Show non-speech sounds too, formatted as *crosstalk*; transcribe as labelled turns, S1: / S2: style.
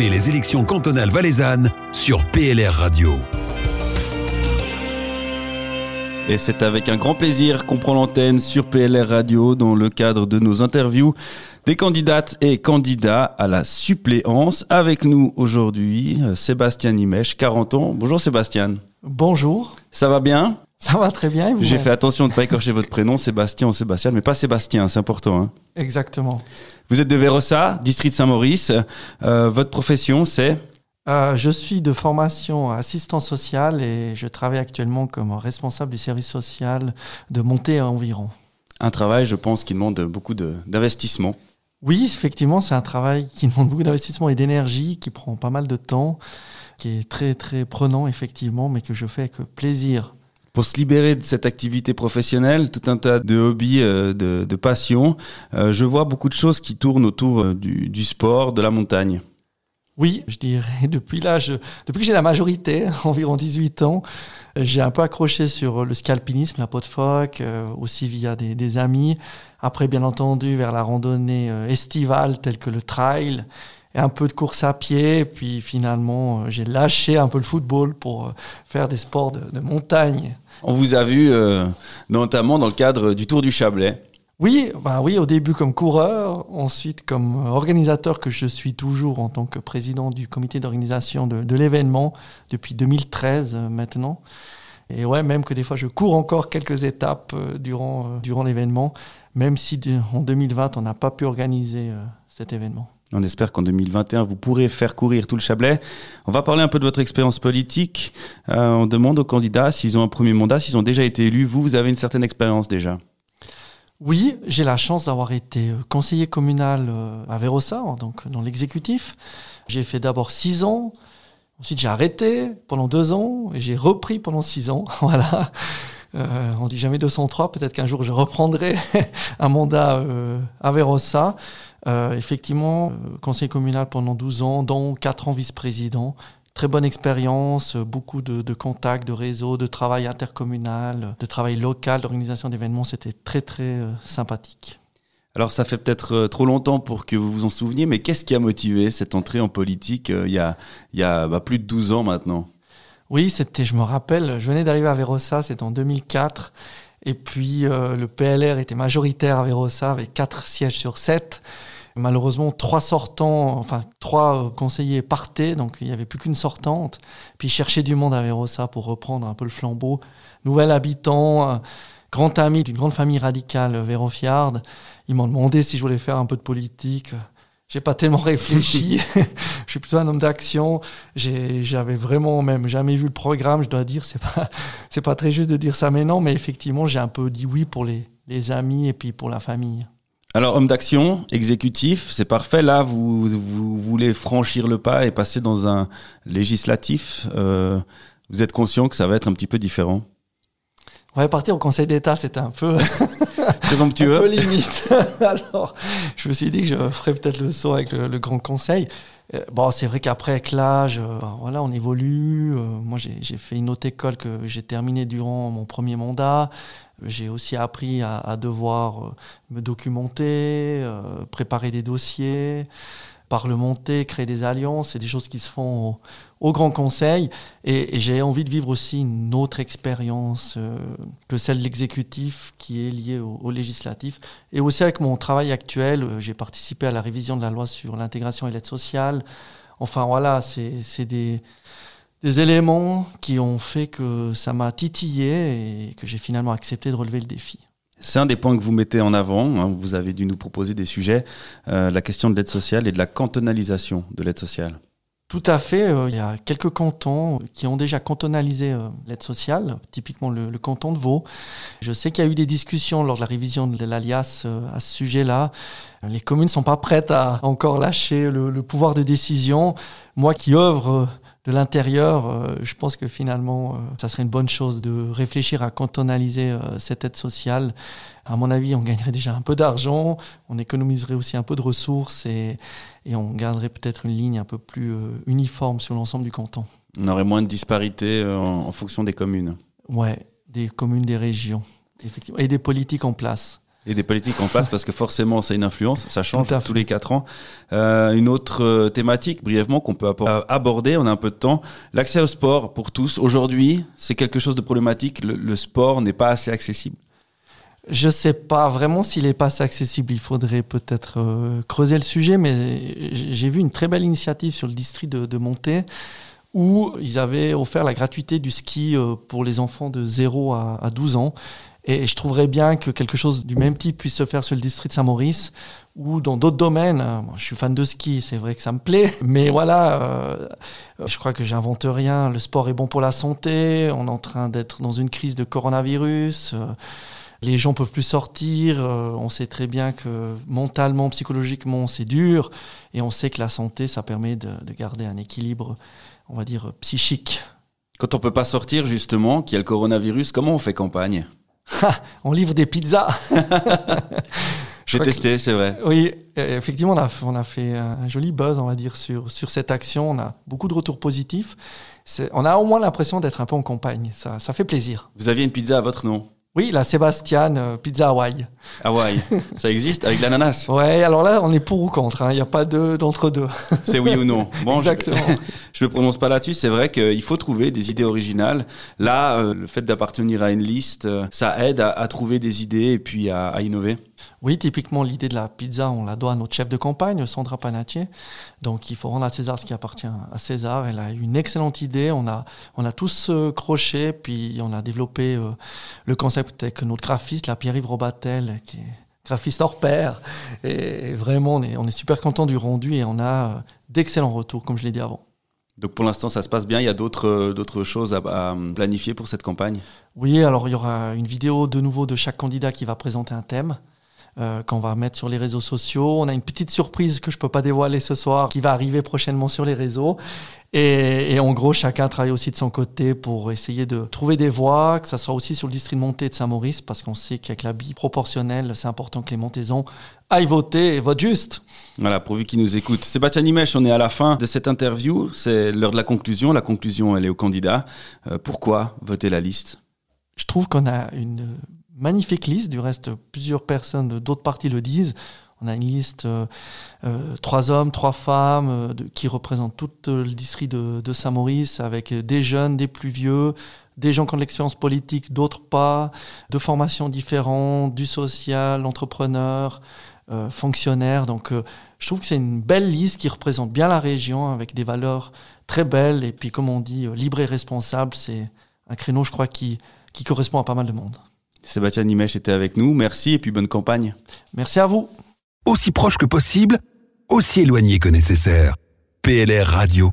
S1: Suivez les élections cantonales valaisannes sur PLR Radio.
S2: Et c'est avec un grand plaisir qu'on prend l'antenne sur PLR Radio dans le cadre de nos interviews des candidates et candidats à la suppléance. Avec nous aujourd'hui, Sébastien Nimèche, 40 ans. Bonjour Sébastien.
S3: Bonjour.
S2: Ça va bien?
S3: Ça va très bien.
S2: J'ai fait attention de ne pas écorcher votre prénom, Sébastien ou Sébastien, mais pas Sébastien, c'est important. Hein.
S3: Exactement.
S2: Vous êtes de Vérossa, district Saint-Maurice. Euh, votre profession, c'est
S3: euh, je suis de formation assistant social et je travaille actuellement comme responsable du service social de Montée environ.
S2: Un travail, je pense, qui demande beaucoup d'investissement.
S3: Oui, effectivement, c'est un travail qui demande beaucoup d'investissement et d'énergie, qui prend pas mal de temps, qui est très très prenant effectivement, mais que je fais avec plaisir.
S2: Pour se libérer de cette activité professionnelle, tout un tas de hobbies, euh, de, passions, euh, je vois beaucoup de choses qui tournent autour du, du sport, de la montagne.
S3: Oui, je dirais *laughs* depuis l'âge, depuis que j'ai la majorité, *laughs* environ 18 ans, j'ai un peu accroché sur le scalpinisme, la peau de phoque, euh, aussi via des, amis. Après, bien entendu, vers la randonnée euh, estivale telle que le trail et un peu de course à pied. Puis finalement, euh, j'ai lâché un peu le football pour faire des sports de, de montagne.
S2: On vous a vu euh, notamment dans le cadre du Tour du Chablais.
S3: Oui, bah oui, au début comme coureur, ensuite comme organisateur que je suis toujours en tant que président du comité d'organisation de, de l'événement depuis 2013 euh, maintenant. Et ouais, même que des fois je cours encore quelques étapes euh, durant, euh, durant l'événement, même si en 2020 on n'a pas pu organiser euh, cet événement.
S2: On espère qu'en 2021, vous pourrez faire courir tout le Chablais. On va parler un peu de votre expérience politique. Euh, on demande aux candidats s'ils ont un premier mandat, s'ils ont déjà été élus. Vous, vous avez une certaine expérience déjà.
S3: Oui, j'ai la chance d'avoir été conseiller communal euh, à Vérossa, donc dans l'exécutif. J'ai fait d'abord six ans, ensuite j'ai arrêté pendant deux ans et j'ai repris pendant six ans. *laughs* voilà. Euh, on dit jamais 203, peut-être qu'un jour je reprendrai *laughs* un mandat euh, à Vérossa. Euh, effectivement, conseiller communal pendant 12 ans, dont 4 ans vice-président. Très bonne expérience, beaucoup de, contacts, de réseaux, de travail intercommunal, de travail local, d'organisation d'événements. C'était très, très euh, sympathique.
S2: Alors, ça fait peut-être euh, trop longtemps pour que vous vous en souveniez, mais qu'est-ce qui a motivé cette entrée en politique euh, il y a, il y a bah, plus de 12 ans maintenant?
S3: Oui, c'était, je me rappelle, je venais d'arriver à Vérossa, c'était en 2004. Et puis, euh, le PLR était majoritaire à Vérossa avec 4 sièges sur 7. Malheureusement, trois sortants, enfin trois conseillers partaient, donc il n'y avait plus qu'une sortante. Puis chercher du monde à Vérossa pour reprendre un peu le flambeau. Nouvel habitant, grand ami d'une grande famille radicale vérofiarde. Ils m'ont demandé si je voulais faire un peu de politique. J'ai pas tellement *laughs* réfléchi. Je suis plutôt un homme d'action. J'avais vraiment même jamais vu le programme. Je dois dire, c'est pas *laughs* c'est pas très juste de dire ça, mais non. Mais effectivement, j'ai un peu dit oui pour les les amis et puis pour la famille.
S2: Alors, homme d'action, exécutif, c'est parfait. Là, vous, vous, voulez franchir le pas et passer dans un législatif. Euh, vous êtes conscient que ça va être un petit peu différent
S3: Ouais, partir au Conseil d'État, c'était un peu *laughs*
S2: présomptueux,
S3: un peu limite. *laughs* Alors, je me suis dit que je ferais peut-être le saut avec le, le Grand Conseil. Euh, bon, c'est vrai qu'après, avec l'âge, euh, voilà, on évolue. Euh, moi, j'ai fait une autre école que j'ai terminée durant mon premier mandat. J'ai aussi appris à, devoir me documenter, préparer des dossiers, parlementer, créer des alliances. C'est des choses qui se font au, Grand Conseil. Et, j'ai envie de vivre aussi une autre expérience euh, que celle de l'exécutif qui est liée au, au, législatif. Et aussi avec mon travail actuel, euh, j'ai participé à la révision de la loi sur l'intégration et l'aide sociale. Enfin voilà, c'est des des éléments qui ont fait que ça m'a titillé et que j'ai finalement accepté de relever le défi.
S2: C'est un des points que vous mettez en avant. Hein. Vous avez dû nous proposer des sujets, euh, la question de l'aide sociale et de la cantonalisation de l'aide sociale.
S3: Tout à fait. Euh, il y a quelques cantons qui ont déjà cantonalisé euh, l'aide sociale, typiquement le, canton de Vaud. Je sais qu'il y a eu des discussions lors de la révision de l'alias à ce sujet-là. Les communes ne sont pas prêtes à encore lâcher le pouvoir de décision. Moi qui œuvre de l'intérieur, euh, je pense que finalement, euh, ça serait une bonne chose de réfléchir à cantonaliser euh, cette aide sociale. À mon avis, on gagnerait déjà un peu d'argent, on économiserait aussi un peu de ressources et, et on garderait peut-être une ligne un peu plus uniforme sur l'ensemble du canton.
S2: On aurait moins de disparités en, en fonction des communes.
S3: Ouais, des communes, des régions, effectivement, et des politiques en place.
S2: Et des politiques en place parce que forcément c'est une influence, ça change tous les quatre ans. Euh, une autre euh, thématique brièvement qu'on peut euh, aborder, on a un peu de temps, l'accès au sport pour tous. Aujourd'hui, c'est quelque chose de problématique. Le, le sport n'est pas assez accessible.
S3: Je sais pas vraiment s'il est pas assez accessible. Il faudrait peut-être euh, creuser le sujet, mais j'ai vu une très belle initiative sur le district de, de Monté où ils avaient offert la gratuité du ski pour les enfants de 0 à, à 12 ans. Et je trouverais bien que quelque chose du même type puisse se faire sur le district de Saint-Maurice ou dans d'autres domaines. Euh, je suis fan de ski, c'est vrai que ça me plaît, *laughs* mais voilà, euh, je crois que j'invente rien. Le sport est bon pour la santé. On est en train d'être dans une crise de coronavirus. euh, les gens peuvent plus sortir. on sait très bien que mentalement, psychologiquement, c'est dur. Et on sait que la santé, ça permet de, de garder un équilibre, on va dire, psychique.
S2: Quand on peut pas sortir justement, qu'il y a le coronavirus, comment on fait campagne? *laughs*
S3: On livre des pizzas. *laughs*
S2: J'ai testé, c'est vrai.
S3: Oui, euh, effectivement, on a, on a fait un joli buzz, on va dire, sur, sur cette action. On a beaucoup de retours positifs. On a au moins l'impression d'être un peu en campagne. Ça, ça fait plaisir.
S2: Vous aviez une pizza à votre nom?
S3: Oui, la Sébastien euh, Pizza Hawaii.
S2: Hawaï, ça existe avec l'ananas.
S3: Ouais, alors là, on est pour ou contre. hein. Il n'y a pas de- d'entre-deux.
S2: C'est oui ou non. Bon, je-
S3: Exactement. *laughs*
S2: Je me prononce pas là-dessus. C'est vrai qu'il faut trouver des idées originales. Là, euh, le fait d'appartenir à une liste, euh, ça aide à, à trouver des idées et puis à, à innover.
S3: Oui, typiquement, l'idée de la pizza, on la doit à notre chef de campagne, Sandra Panatier. Donc, il faut rendre à César ce qui appartient à César. Elle a eu une excellente idée. On a, on a tous euh, croché, puis on a développé euh, le concept avec notre graphiste, la Pierre-Yves Robatel, qui est graphiste hors pair. Et vraiment, on est, on est super content du rendu et on a euh, d'excellents retours, comme je l'ai dit avant.
S2: Donc pour l'instant, ça se passe bien. Il y a d'autres d'autres choses à, à planifier pour cette campagne?
S3: Oui, alors il y aura une vidéo de nouveau de chaque candidat qui va présenter un thème euh, qu'on va mettre sur les réseaux sociaux. On a une petite surprise que je peux pas dévoiler ce soir qui va arriver prochainement sur les réseaux. Et, et en gros, chacun travaille aussi de son côté pour essayer de trouver des voies, que ça soit aussi sur le district de Montée et de Saint-Maurice, parce qu'on sait qu'avec la bille proportionnelle, c'est important que les Montaisans aillent voter et votent juste.
S2: Voilà, pourvu qu'ils nous écoutent. Sébastien Nimèche, on est à la fin de cette interview. C'est l'heure de la conclusion. La conclusion, elle est au candidat. Euh, pourquoi voter la liste?
S3: Je trouve qu'on a une magnifique liste. Du reste, plusieurs personnes d'autres partis le disent. On a une liste, euh, euh, trois hommes, trois femmes, euh, qui représentent tout euh, le district de, de Saint-Maurice, avec des jeunes, des plus vieux, des gens qui ont de l'expérience politique, d'autres pas, de formations différentes, du social, entrepreneur, euh, fonctionnaire. Donc, je trouve que c'est une belle liste qui représente bien la région, avec des valeurs très belles. Et puis, comme on dit, libre et responsable, c'est un créneau, je crois, qui, qui correspond à pas mal de monde.
S2: Sébastien Nimèche était avec nous. Merci et puis bonne campagne.
S3: Merci à vous.
S1: Aussi proche que possible, aussi éloigné que nécessaire. PLR Radio.